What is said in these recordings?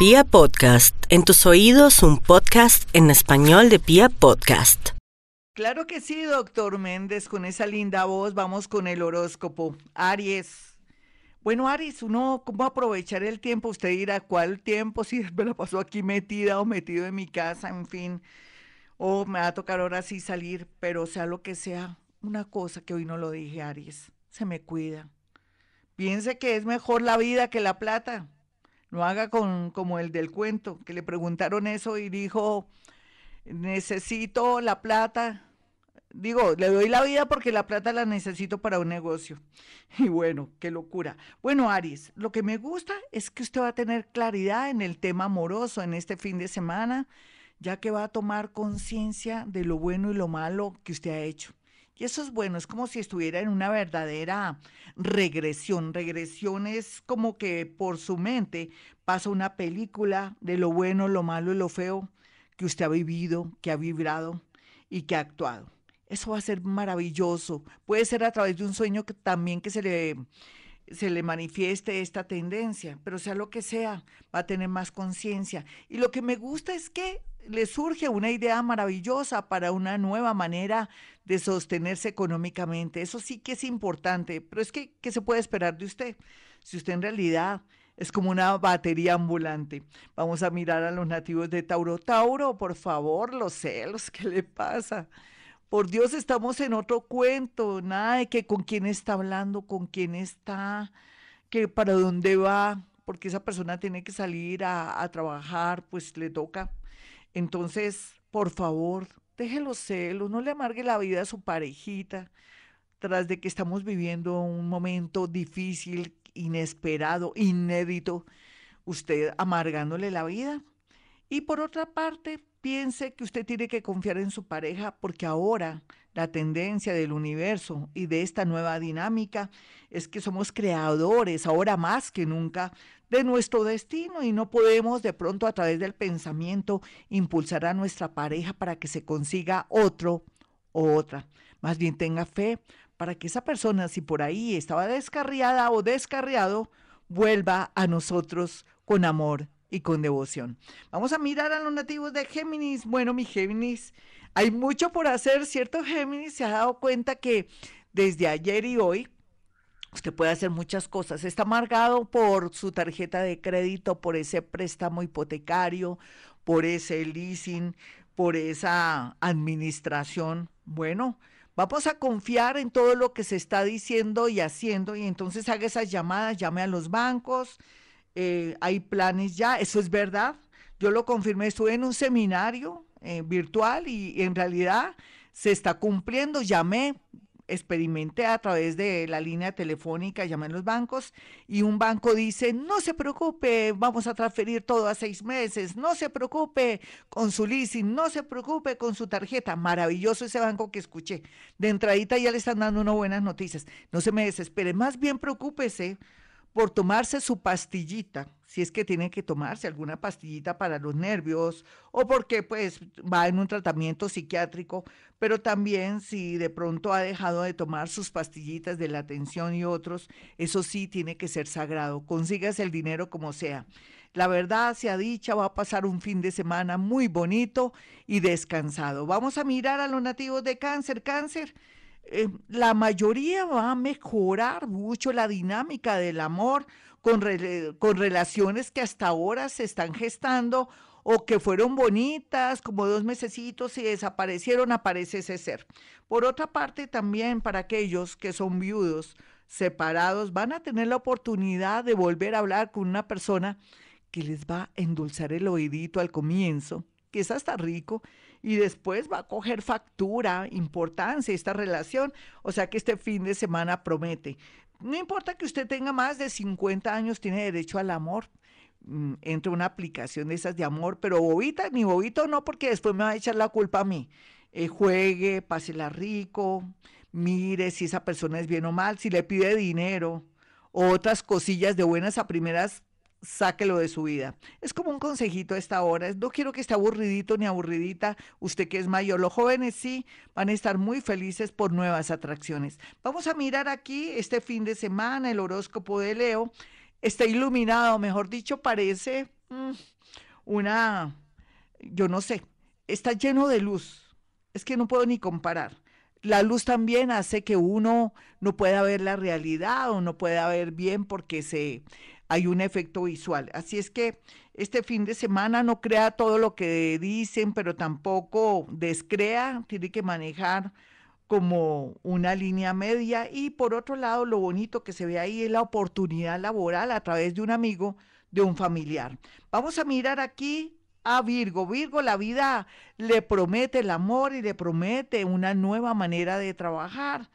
Pia Podcast, en tus oídos un podcast en español de Pia Podcast. Claro que sí, doctor Méndez, con esa linda voz vamos con el horóscopo. Aries. Bueno, Aries, uno, ¿cómo aprovechar el tiempo? Usted dirá, ¿cuál tiempo? Si me la pasó aquí metida o metido en mi casa, en fin. O me va a tocar ahora sí salir, pero sea lo que sea, una cosa que hoy no lo dije, Aries, se me cuida. Piense que es mejor la vida que la plata. No haga con, como el del cuento, que le preguntaron eso y dijo, necesito la plata. Digo, le doy la vida porque la plata la necesito para un negocio. Y bueno, qué locura. Bueno, Aries, lo que me gusta es que usted va a tener claridad en el tema amoroso en este fin de semana, ya que va a tomar conciencia de lo bueno y lo malo que usted ha hecho. Y eso es bueno, es como si estuviera en una verdadera regresión. Regresión es como que por su mente pasa una película de lo bueno, lo malo y lo feo que usted ha vivido, que ha vibrado y que ha actuado. Eso va a ser maravilloso. Puede ser a través de un sueño que también que se le se le manifieste esta tendencia, pero sea lo que sea, va a tener más conciencia. Y lo que me gusta es que le surge una idea maravillosa para una nueva manera de sostenerse económicamente. Eso sí que es importante, pero es que, ¿qué se puede esperar de usted? Si usted en realidad es como una batería ambulante. Vamos a mirar a los nativos de Tauro. Tauro, por favor, los celos, ¿qué le pasa? Por Dios, estamos en otro cuento, nada de que con quién está hablando, con quién está, que para dónde va, porque esa persona tiene que salir a, a trabajar, pues le toca. Entonces, por favor, deje los celos, no le amargue la vida a su parejita, tras de que estamos viviendo un momento difícil, inesperado, inédito, usted amargándole la vida. Y por otra parte, piense que usted tiene que confiar en su pareja porque ahora la tendencia del universo y de esta nueva dinámica es que somos creadores, ahora más que nunca, de nuestro destino y no podemos de pronto a través del pensamiento impulsar a nuestra pareja para que se consiga otro o otra. Más bien tenga fe para que esa persona, si por ahí estaba descarriada o descarriado, vuelva a nosotros con amor y con devoción. Vamos a mirar a los nativos de Géminis. Bueno, mi Géminis, hay mucho por hacer, ¿cierto? Géminis se ha dado cuenta que desde ayer y hoy usted puede hacer muchas cosas. Está amargado por su tarjeta de crédito, por ese préstamo hipotecario, por ese leasing, por esa administración. Bueno, vamos a confiar en todo lo que se está diciendo y haciendo y entonces haga esas llamadas, llame a los bancos, eh, hay planes ya, eso es verdad. Yo lo confirmé, estuve en un seminario eh, virtual y en realidad se está cumpliendo. Llamé, experimenté a través de la línea telefónica, llamé a los bancos y un banco dice, no se preocupe, vamos a transferir todo a seis meses, no se preocupe con su leasing, no se preocupe con su tarjeta. Maravilloso ese banco que escuché. De entradita ya le están dando unas buenas noticias. No se me desespere, más bien preocúpese por tomarse su pastillita, si es que tiene que tomarse alguna pastillita para los nervios o porque pues va en un tratamiento psiquiátrico, pero también si de pronto ha dejado de tomar sus pastillitas de la atención y otros, eso sí tiene que ser sagrado. Consígase el dinero como sea. La verdad, sea dicha, va a pasar un fin de semana muy bonito y descansado. Vamos a mirar a los nativos de cáncer. Cáncer, eh, la mayoría va a mejorar mucho la dinámica del amor con, con relaciones que hasta ahora se están gestando o que fueron bonitas, como dos mesecitos y desaparecieron, aparece ese ser. Por otra parte, también para aquellos que son viudos, separados, van a tener la oportunidad de volver a hablar con una persona que les va a endulzar el oídito al comienzo, que es hasta rico, y después va a coger factura, importancia esta relación. O sea que este fin de semana promete. No importa que usted tenga más de 50 años, tiene derecho al amor. Mm, entre una aplicación de esas de amor, pero bobita, ni bobito no, porque después me va a echar la culpa a mí. Eh, juegue, pásela rico, mire si esa persona es bien o mal, si le pide dinero, otras cosillas de buenas a primeras sáquelo de su vida. Es como un consejito a esta hora. No quiero que esté aburridito ni aburridita. Usted que es mayor, los jóvenes sí van a estar muy felices por nuevas atracciones. Vamos a mirar aquí este fin de semana el horóscopo de Leo. Está iluminado, mejor dicho, parece mm, una, yo no sé, está lleno de luz. Es que no puedo ni comparar. La luz también hace que uno no pueda ver la realidad o no pueda ver bien porque se, hay un efecto visual. Así es que este fin de semana no crea todo lo que dicen, pero tampoco descrea, tiene que manejar como una línea media y por otro lado lo bonito que se ve ahí es la oportunidad laboral a través de un amigo, de un familiar. Vamos a mirar aquí a Virgo. Virgo, la vida le promete el amor y le promete una nueva manera de trabajar.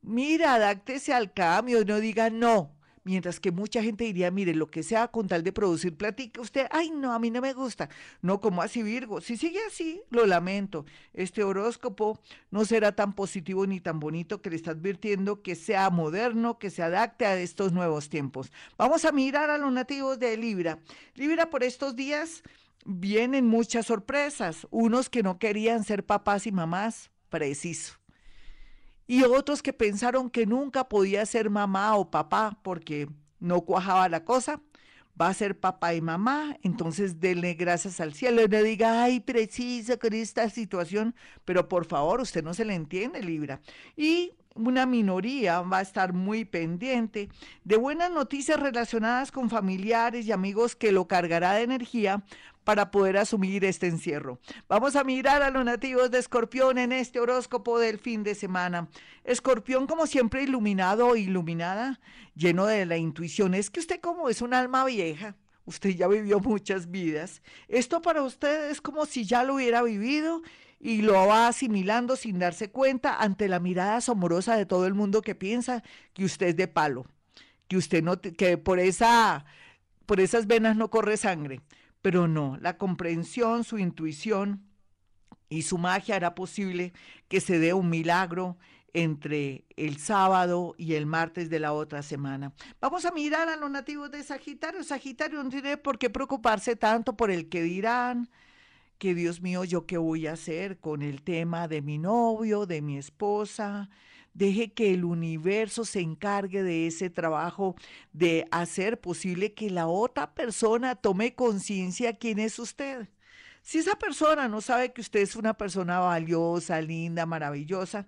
Mira, adáctese al cambio, no diga no, Mientras que mucha gente diría, mire, lo que sea con tal de producir platica, usted, ay, no, a mí no me gusta. No, como así Virgo. Si sigue así, lo lamento. Este horóscopo no será tan positivo ni tan bonito que le está advirtiendo que sea moderno, que se adapte a estos nuevos tiempos. Vamos a mirar a los nativos de Libra. Libra por estos días vienen muchas sorpresas. Unos que no querían ser papás y mamás, preciso y otros que pensaron que nunca podía ser mamá o papá porque no cuajaba la cosa, va a ser papá y mamá, entonces denle gracias al cielo le diga, ay, preciso con esta situación, pero por favor, usted no se le entiende, Libra. Y una minoría va a estar muy pendiente de buenas noticias relacionadas con familiares y amigos que lo cargará de energía para poder asumir este encierro. Vamos a mirar a los nativos de Escorpión en este horóscopo del fin de semana. Escorpión, como siempre, iluminado o iluminada, lleno de la intuición. Es que usted como es un alma vieja, usted ya vivió muchas vidas. Esto para usted es como si ya lo hubiera vivido y lo va asimilando sin darse cuenta ante la mirada asombrosa de todo el mundo que piensa que usted es de palo, que usted no, que por esa, por esas venas no corre sangre. Pero no, la comprensión, su intuición y su magia hará posible que se dé un milagro entre el sábado y el martes de la otra semana. Vamos a mirar a los nativos de Sagitario. Sagitario no tiene por qué preocuparse tanto por el que dirán, que Dios mío, yo qué voy a hacer con el tema de mi novio, de mi esposa, Deje que el universo se encargue de ese trabajo de hacer posible que la otra persona tome conciencia quién es usted. Si esa persona no sabe que usted es una persona valiosa, linda, maravillosa,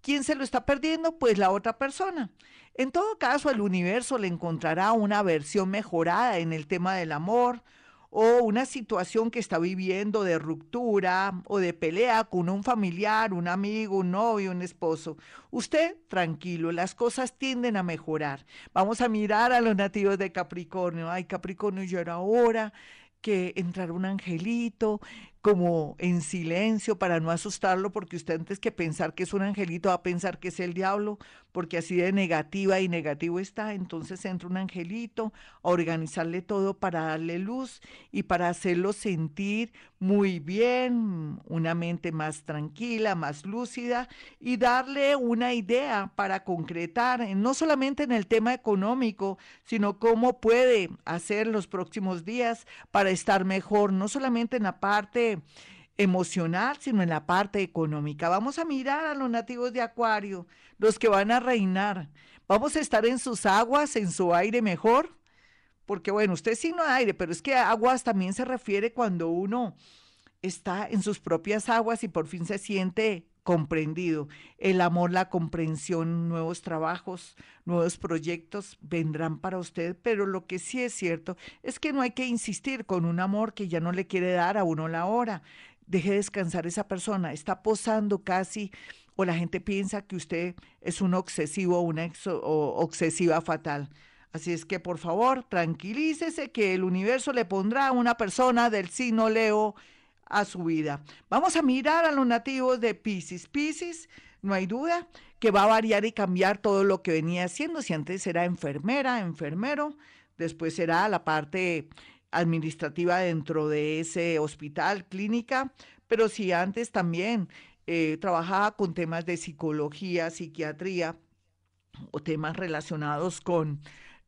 ¿quién se lo está perdiendo? Pues la otra persona. En todo caso, el universo le encontrará una versión mejorada en el tema del amor, o una situación que está viviendo de ruptura o de pelea con un familiar, un amigo, un novio, un esposo. Usted tranquilo, las cosas tienden a mejorar. Vamos a mirar a los nativos de Capricornio. Ay, Capricornio, ya era hora que entrara un angelito, como en silencio para no asustarlo, porque usted antes que pensar que es un angelito va a pensar que es el diablo, porque así de negativa y negativo está. Entonces entra un angelito a organizarle todo para darle luz y para hacerlo sentir muy bien, una mente más tranquila, más lúcida y darle una idea para concretar, no solamente en el tema económico, sino cómo puede hacer los próximos días para estar mejor, no solamente en la parte emocional, sino en la parte económica. Vamos a mirar a los nativos de Acuario, los que van a reinar. Vamos a estar en sus aguas, en su aire mejor, porque bueno, usted es signo de aire, pero es que aguas también se refiere cuando uno está en sus propias aguas y por fin se siente comprendido. El amor, la comprensión, nuevos trabajos, nuevos proyectos vendrán para usted, pero lo que sí es cierto es que no hay que insistir con un amor que ya no le quiere dar a uno la hora. Deje descansar esa persona, está posando casi o la gente piensa que usted es un obsesivo o una obsesiva fatal. Así es que por favor, tranquilícese que el universo le pondrá a una persona del signo Leo a su vida. Vamos a mirar a los nativos de Pisces. Pisces, no hay duda que va a variar y cambiar todo lo que venía haciendo. Si antes era enfermera, enfermero, después será la parte administrativa dentro de ese hospital, clínica, pero si antes también eh, trabajaba con temas de psicología, psiquiatría o temas relacionados con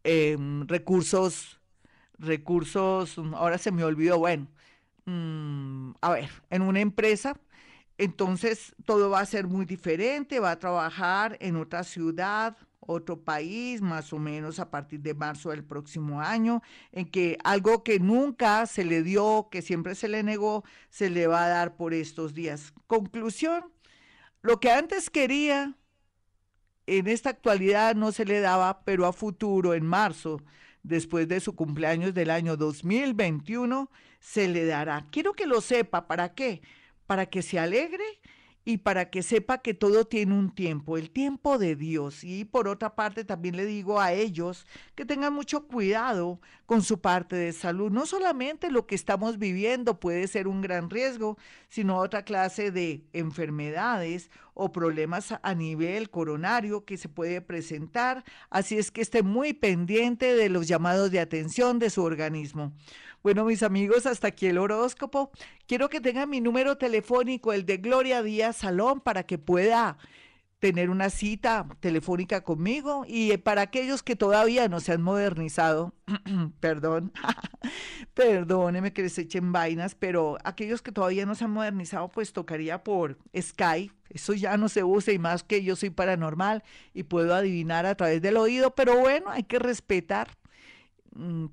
em, recursos, recursos, ahora se me olvidó, bueno, Mm, a ver, en una empresa, entonces todo va a ser muy diferente, va a trabajar en otra ciudad otro país, más o menos a partir de marzo del próximo año, en que algo que nunca se le dio, que siempre se le negó, se le va a dar por estos días. Conclusión, lo que antes quería, en esta actualidad no se le daba, pero a futuro, en marzo, después de su cumpleaños del año 2021, se le dará. Quiero que lo sepa, ¿para qué? Para que se alegre y para que sepa que todo tiene un tiempo, el tiempo de Dios. Y por otra parte también le digo a ellos que tengan mucho cuidado con su parte de salud. No solamente lo que estamos viviendo puede ser un gran riesgo, sino otra clase de enfermedades o problemas a nivel coronario que se puede presentar. Así es que esté muy pendiente de los llamados de atención de su organismo. Bueno, mis amigos, hasta aquí el horóscopo. Quiero que tengan mi número telefónico, el de Gloria Díaz Salón, para que pueda tener una cita telefónica conmigo y para aquellos que todavía no se han modernizado, perdón, perdóneme que les echen vainas, pero aquellos que todavía no se han modernizado, pues tocaría por Skype, eso ya no se usa y más que yo soy paranormal y puedo adivinar a través del oído, pero bueno, hay que respetar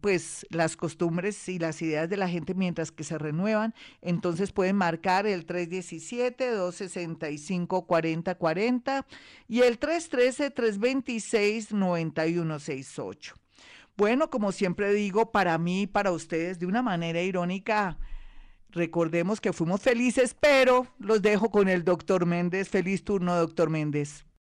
pues las costumbres y las ideas de la gente mientras que se renuevan, entonces pueden marcar el 317-265-4040 y el 313-326-9168. Bueno, como siempre digo, para mí y para ustedes, de una manera irónica, recordemos que fuimos felices, pero los dejo con el doctor Méndez. Feliz turno, doctor Méndez.